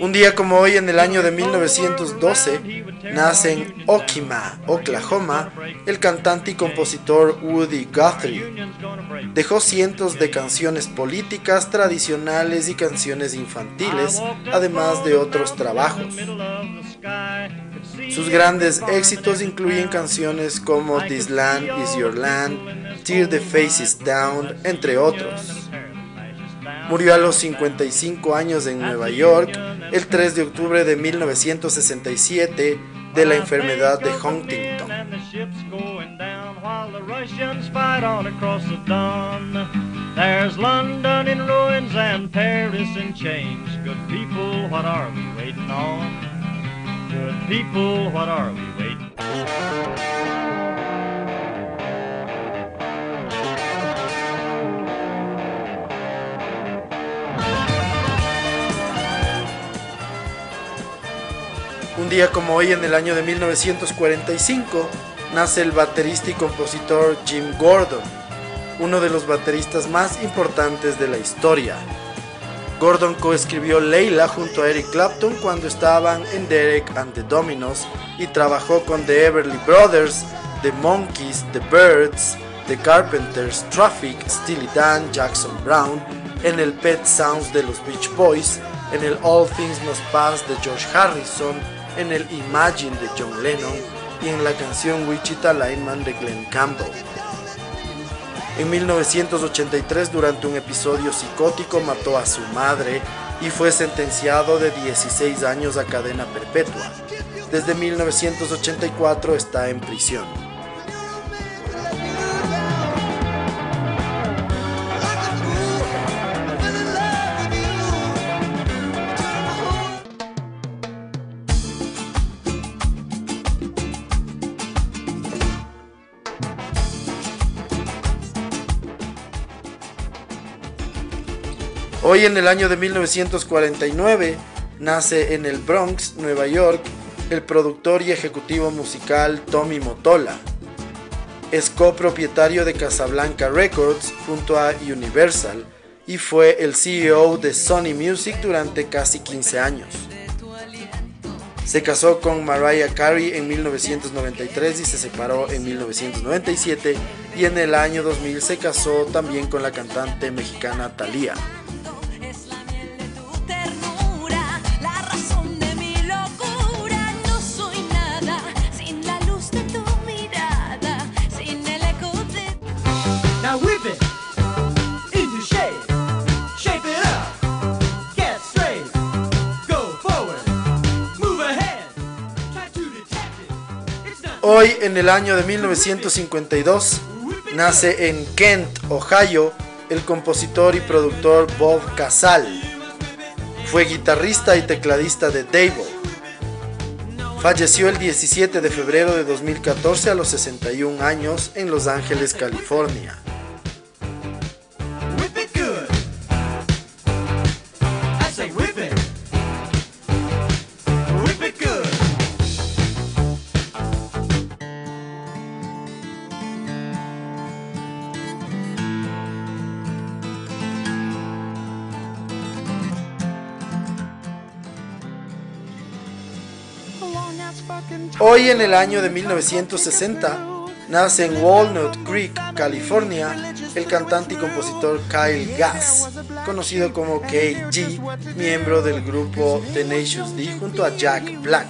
Un día como hoy en el año de 1912 nace en Okima, Oklahoma, el cantante y compositor Woody Guthrie. Dejó cientos de canciones políticas, tradicionales y canciones infantiles, además de otros trabajos. Sus grandes éxitos incluyen canciones como This Land Is Your Land, Tear the Faces Down, entre otros. Murió a los 55 años en Nueva York el 3 de octubre de 1967 de la enfermedad de Huntington. Good people, what are we waiting on? Día como hoy, en el año de 1945, nace el baterista y compositor Jim Gordon, uno de los bateristas más importantes de la historia. Gordon coescribió Leila junto a Eric Clapton cuando estaban en Derek and the Dominos y trabajó con The Everly Brothers, The Monkeys, The Birds, The Carpenters, Traffic, Steely Dan, Jackson Brown, en el Pet Sounds de los Beach Boys, en el All Things Must Pass de George Harrison, en el Imagine de John Lennon y en la canción Wichita Lineman de Glenn Campbell. En 1983, durante un episodio psicótico, mató a su madre y fue sentenciado de 16 años a cadena perpetua. Desde 1984 está en prisión. Hoy en el año de 1949 nace en el Bronx, Nueva York, el productor y ejecutivo musical Tommy Motola. Es copropietario de Casablanca Records junto a Universal y fue el CEO de Sony Music durante casi 15 años. Se casó con Mariah Carey en 1993 y se separó en 1997 y en el año 2000 se casó también con la cantante mexicana Thalía. Hoy, en el año de 1952, nace en Kent, Ohio, el compositor y productor Bob Casal. Fue guitarrista y tecladista de Davo. Falleció el 17 de febrero de 2014 a los 61 años en Los Ángeles, California. Hoy en el año de 1960 nace en Walnut Creek, California, el cantante y compositor Kyle Gass, conocido como KG, miembro del grupo The Nations D junto a Jack Black.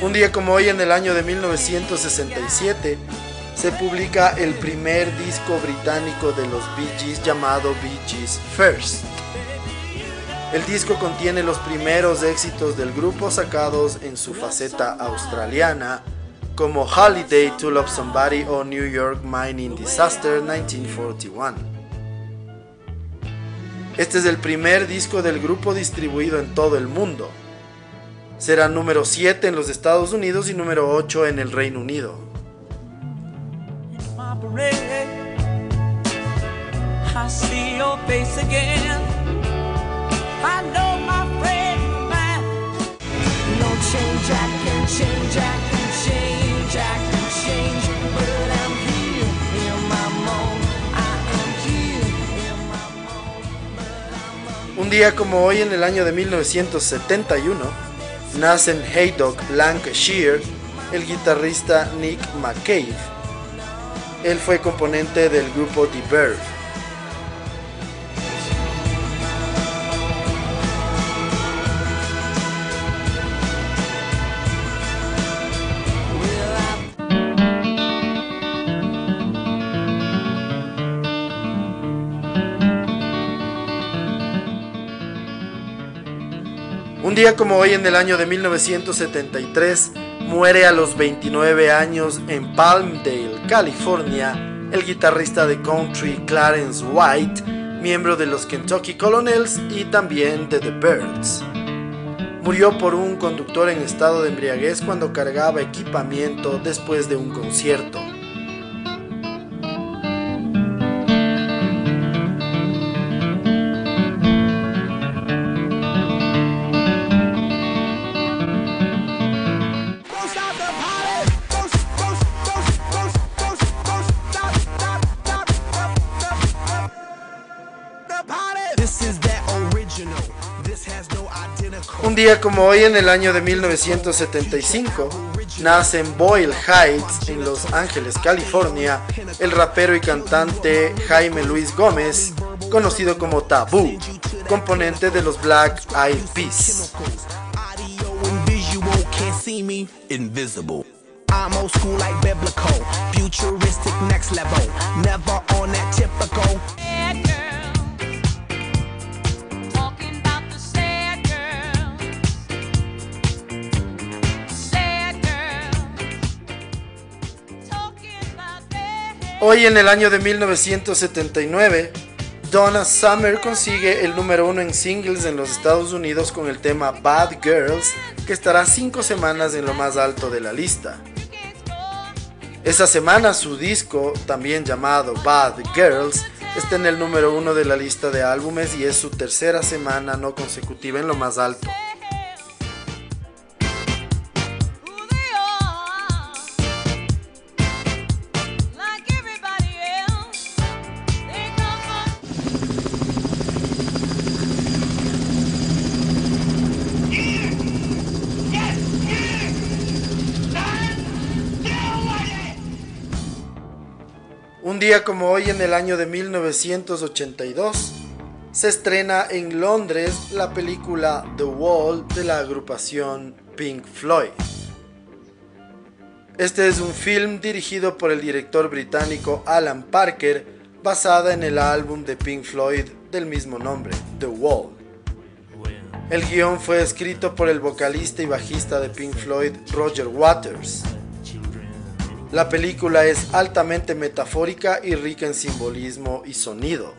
Un día como hoy en el año de 1967 se publica el primer disco británico de los Bee Gees llamado Bee Gees First. El disco contiene los primeros éxitos del grupo sacados en su faceta australiana, como Holiday to Love Somebody o New York Mining Disaster 1941. Este es el primer disco del grupo distribuido en todo el mundo. Será número 7 en los Estados Unidos y número 8 en el Reino Unido. Un día como hoy en el año de 1971, nace en Haydock, Lancashire, el guitarrista Nick McCabe. Él fue componente del grupo The Verve. Un día como hoy en el año de 1973 muere a los 29 años en Palmdale, California, el guitarrista de country Clarence White, miembro de los Kentucky Colonels y también de The Birds. Murió por un conductor en estado de embriaguez cuando cargaba equipamiento después de un concierto. Día como hoy en el año de 1975, nace en Boyle Heights, en Los Ángeles, California, el rapero y cantante Jaime Luis Gómez, conocido como Taboo, componente de los Black Eyed Peas. Hoy en el año de 1979, Donna Summer consigue el número uno en singles en los Estados Unidos con el tema Bad Girls, que estará cinco semanas en lo más alto de la lista. Esa semana su disco, también llamado Bad Girls, está en el número uno de la lista de álbumes y es su tercera semana no consecutiva en lo más alto. Como hoy en el año de 1982, se estrena en Londres la película The Wall de la agrupación Pink Floyd. Este es un film dirigido por el director británico Alan Parker, basada en el álbum de Pink Floyd del mismo nombre, The Wall. El guion fue escrito por el vocalista y bajista de Pink Floyd, Roger Waters. La película es altamente metafórica y rica en simbolismo y sonido.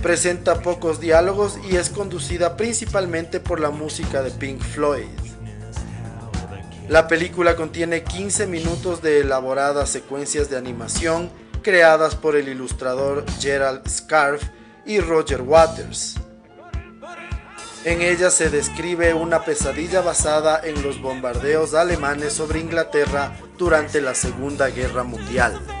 Presenta pocos diálogos y es conducida principalmente por la música de Pink Floyd. La película contiene 15 minutos de elaboradas secuencias de animación creadas por el ilustrador Gerald Scarf y Roger Waters. En ella se describe una pesadilla basada en los bombardeos alemanes sobre Inglaterra durante la Segunda Guerra Mundial.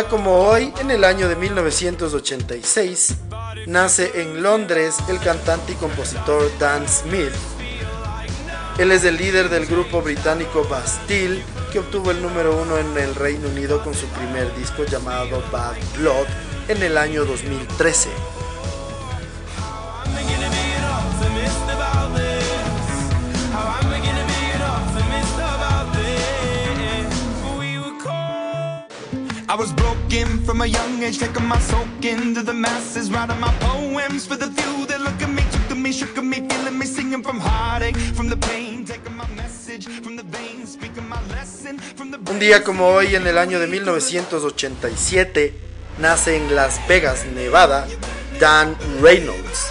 Como hoy, en el año de 1986, nace en Londres el cantante y compositor Dan Smith. Él es el líder del grupo británico Bastille, que obtuvo el número uno en el Reino Unido con su primer disco llamado Bad Blood en el año 2013. I was broken from a young age, taking my soak into the masses, writing my poems for the few that look at me, took me, shook me, feeling me, singing from heartache, from the pain, taking my message from the speaking my lesson. Un día como hoy, en el año de 1987, nace en Las Vegas, Nevada, Dan Reynolds,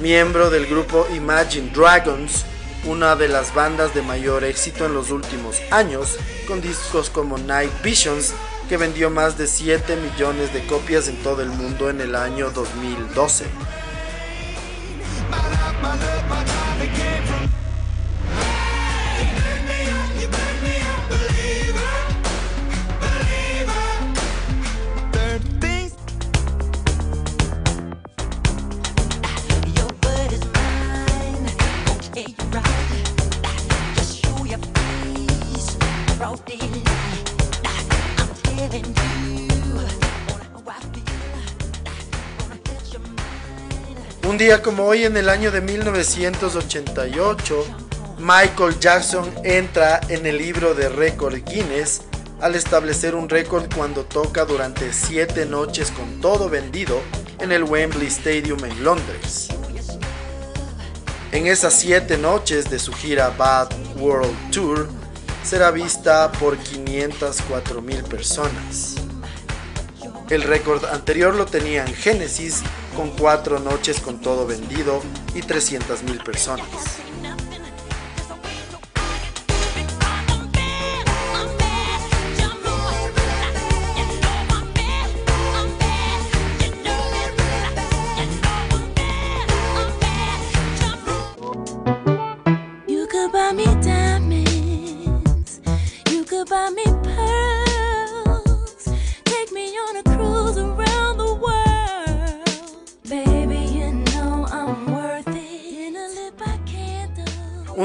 miembro del grupo Imagine Dragons, una de las bandas de mayor éxito en los últimos años, con discos como Night Visions que vendió más de 7 millones de copias en todo el mundo en el año 2012. Un día como hoy en el año de 1988, Michael Jackson entra en el libro de récord Guinness al establecer un récord cuando toca durante 7 noches con todo vendido en el Wembley Stadium en Londres. En esas 7 noches de su gira Bad World Tour, será vista por 504 mil personas. El récord anterior lo tenía en Genesis con cuatro noches con todo vendido y 300 mil personas.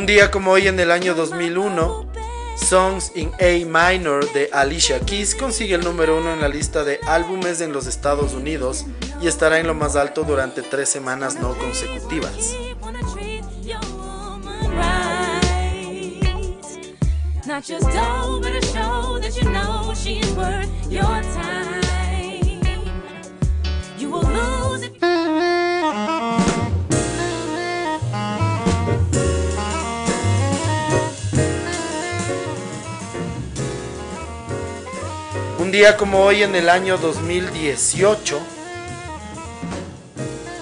Día como hoy en el año 2001, Songs in A Minor de Alicia Keys consigue el número uno en la lista de álbumes en los Estados Unidos y estará en lo más alto durante tres semanas no consecutivas. Un día como hoy en el año 2018,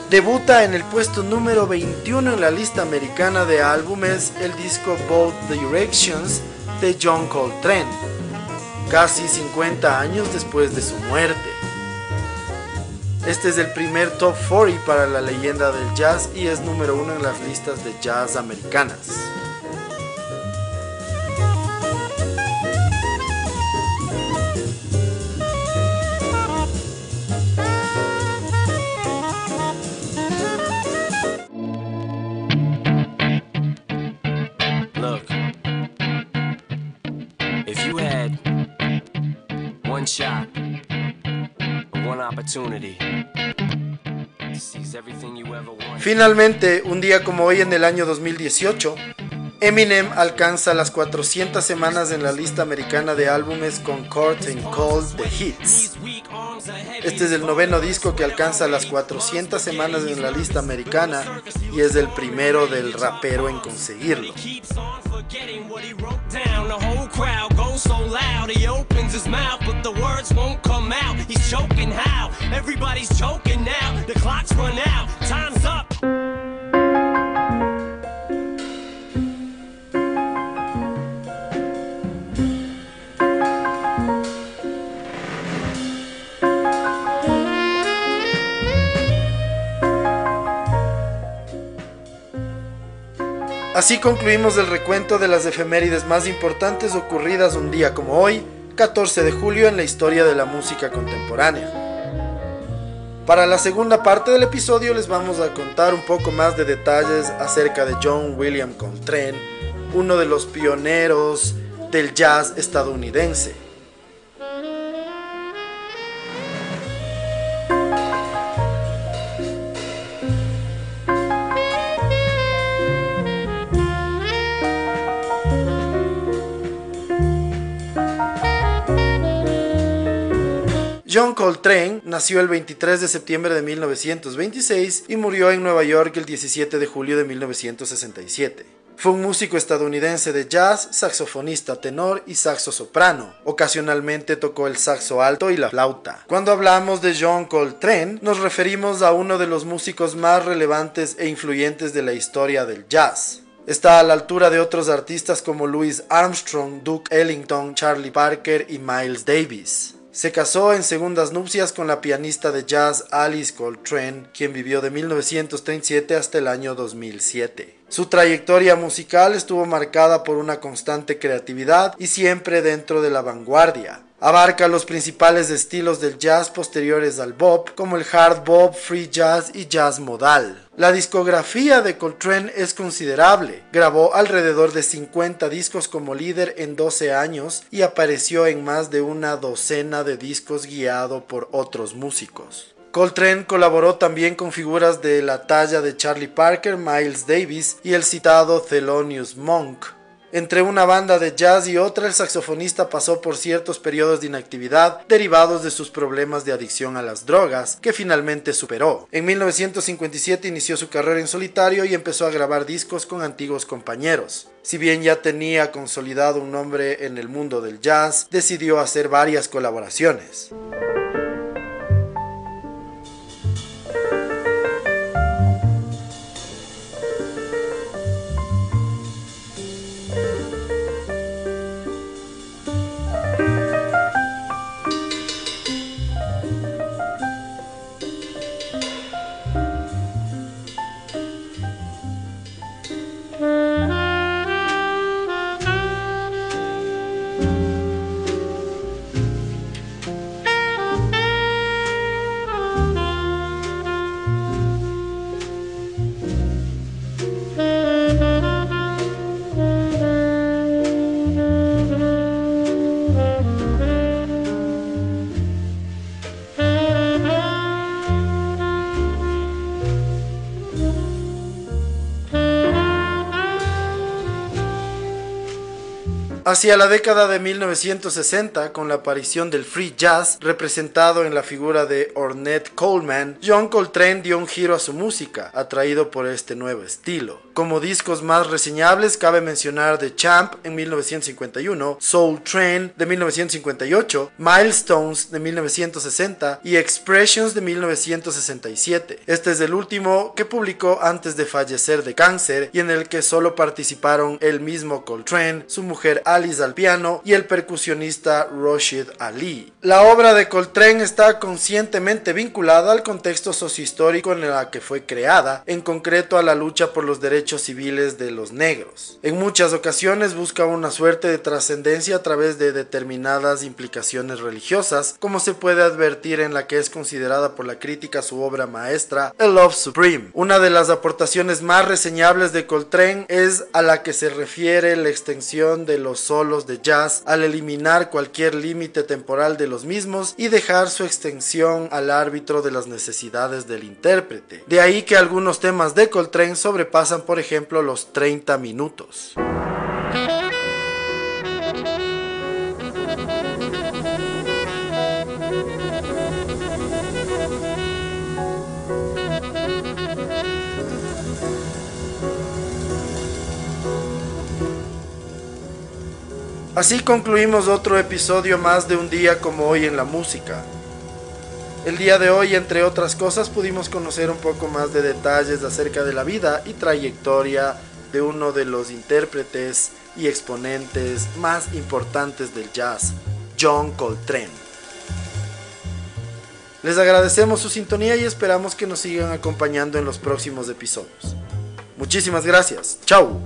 debuta en el puesto número 21 en la lista americana de álbumes el disco Both Directions de John Coltrane, casi 50 años después de su muerte. Este es el primer top 40 para la leyenda del jazz y es número uno en las listas de jazz americanas. Finalmente, un día como hoy en el año 2018, Eminem alcanza las 400 semanas en la lista americana de álbumes con Court and Cold The Hits. Este es el noveno disco que alcanza las 400 semanas en la lista americana y es el primero del rapero en conseguirlo. Down. The whole crowd goes so loud, he opens his mouth, but the words won't come out. He's choking how? Everybody's choking now. The clock's run out, time's up. Así concluimos el recuento de las efemérides más importantes ocurridas un día como hoy, 14 de julio, en la historia de la música contemporánea. Para la segunda parte del episodio les vamos a contar un poco más de detalles acerca de John William Coltrane, uno de los pioneros del jazz estadounidense. John Coltrane nació el 23 de septiembre de 1926 y murió en Nueva York el 17 de julio de 1967. Fue un músico estadounidense de jazz, saxofonista tenor y saxo soprano. Ocasionalmente tocó el saxo alto y la flauta. Cuando hablamos de John Coltrane, nos referimos a uno de los músicos más relevantes e influyentes de la historia del jazz. Está a la altura de otros artistas como Louis Armstrong, Duke Ellington, Charlie Parker y Miles Davis. Se casó en segundas nupcias con la pianista de jazz Alice Coltrane, quien vivió de 1937 hasta el año 2007. Su trayectoria musical estuvo marcada por una constante creatividad y siempre dentro de la vanguardia. Abarca los principales estilos del jazz posteriores al bop, como el hard bop, free jazz y jazz modal. La discografía de Coltrane es considerable. Grabó alrededor de 50 discos como líder en 12 años y apareció en más de una docena de discos guiado por otros músicos. Coltrane colaboró también con figuras de la talla de Charlie Parker, Miles Davis y el citado Thelonious Monk. Entre una banda de jazz y otra, el saxofonista pasó por ciertos periodos de inactividad derivados de sus problemas de adicción a las drogas, que finalmente superó. En 1957 inició su carrera en solitario y empezó a grabar discos con antiguos compañeros. Si bien ya tenía consolidado un nombre en el mundo del jazz, decidió hacer varias colaboraciones. Hacia la década de 1960, con la aparición del free jazz representado en la figura de Ornette Coleman, John Coltrane dio un giro a su música, atraído por este nuevo estilo. Como discos más reseñables cabe mencionar The Champ en 1951, Soul Train de 1958, Milestones de 1960 y Expressions de 1967. Este es el último que publicó antes de fallecer de cáncer y en el que solo participaron el mismo Coltrane, su mujer Alice al piano y el percusionista Rashid Ali. La obra de Coltrane está conscientemente vinculada al contexto sociohistórico en el que fue creada, en concreto a la lucha por los derechos civiles de los negros. En muchas ocasiones busca una suerte de trascendencia a través de determinadas implicaciones religiosas, como se puede advertir en la que es considerada por la crítica su obra maestra, A Love Supreme. Una de las aportaciones más reseñables de Coltrane es a la que se refiere la extensión de los solos de jazz al eliminar cualquier límite temporal de los mismos y dejar su extensión al árbitro de las necesidades del intérprete. De ahí que algunos temas de Coltrane sobrepasan por ejemplo los 30 minutos. Así concluimos otro episodio más de un día como hoy en la música. El día de hoy, entre otras cosas, pudimos conocer un poco más de detalles acerca de la vida y trayectoria de uno de los intérpretes y exponentes más importantes del jazz, John Coltrane. Les agradecemos su sintonía y esperamos que nos sigan acompañando en los próximos episodios. Muchísimas gracias. Chao.